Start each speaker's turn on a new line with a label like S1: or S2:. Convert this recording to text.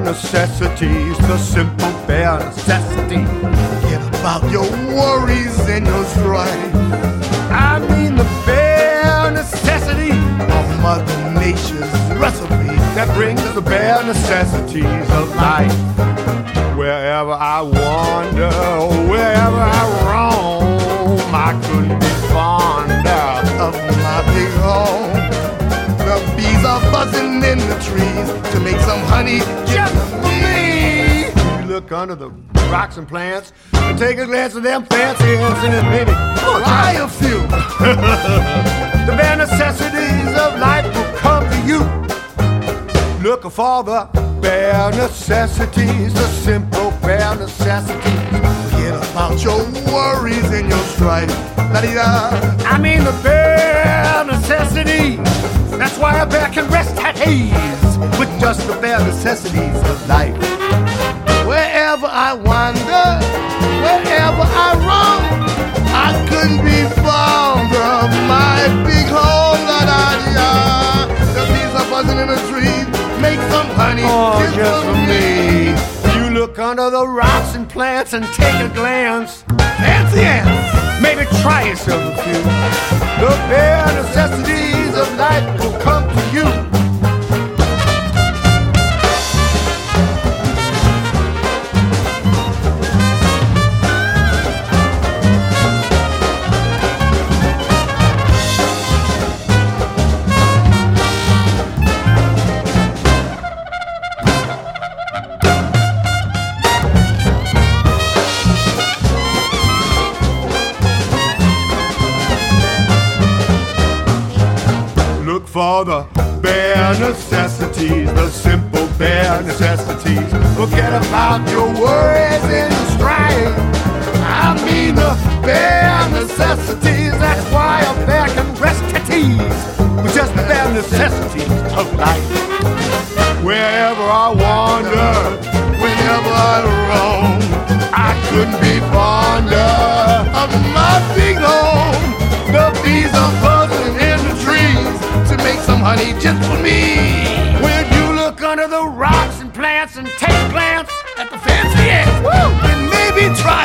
S1: necessities, the simple bare necessities. Forget about your worries and your strife. I mean the bare necessity of Mother Nature's recipe that brings the bare necessities of life. Wherever I wander, wherever I roam, I couldn't be fonder of my big home. The bees are buzzing in the trees to make some honey look under the rocks and plants and take a glance at them fancy ants and then maybe try a few. the bare necessities of life will come to you. Looking for the bare necessities, the simple bare necessities. Forget about your worries and your strife. La-di-da. I mean the bare necessities. That's why a bear can rest at ease with just the bare necessities of life. Wherever I wander, wherever I roam, I couldn't be fonder of my big home. La-da-di-da. The bees are buzzing in the trees, make some honey
S2: Oh,
S1: just,
S2: just
S1: for
S2: for
S1: me. You look under the rocks and plants and take a glance. Fancy ants, maybe try yourself a few. The bare necessities for the bare necessities, the simple bare necessities. Forget about your worries and your strife. I mean the bare necessities. That's why a bear can rest at ease with just the bare necessities of life. Wherever I wander, whenever I roam, I couldn't be fonder of my big home. Just for me. When you look under the rocks and plants and take a glance at the fancy woo, and maybe try.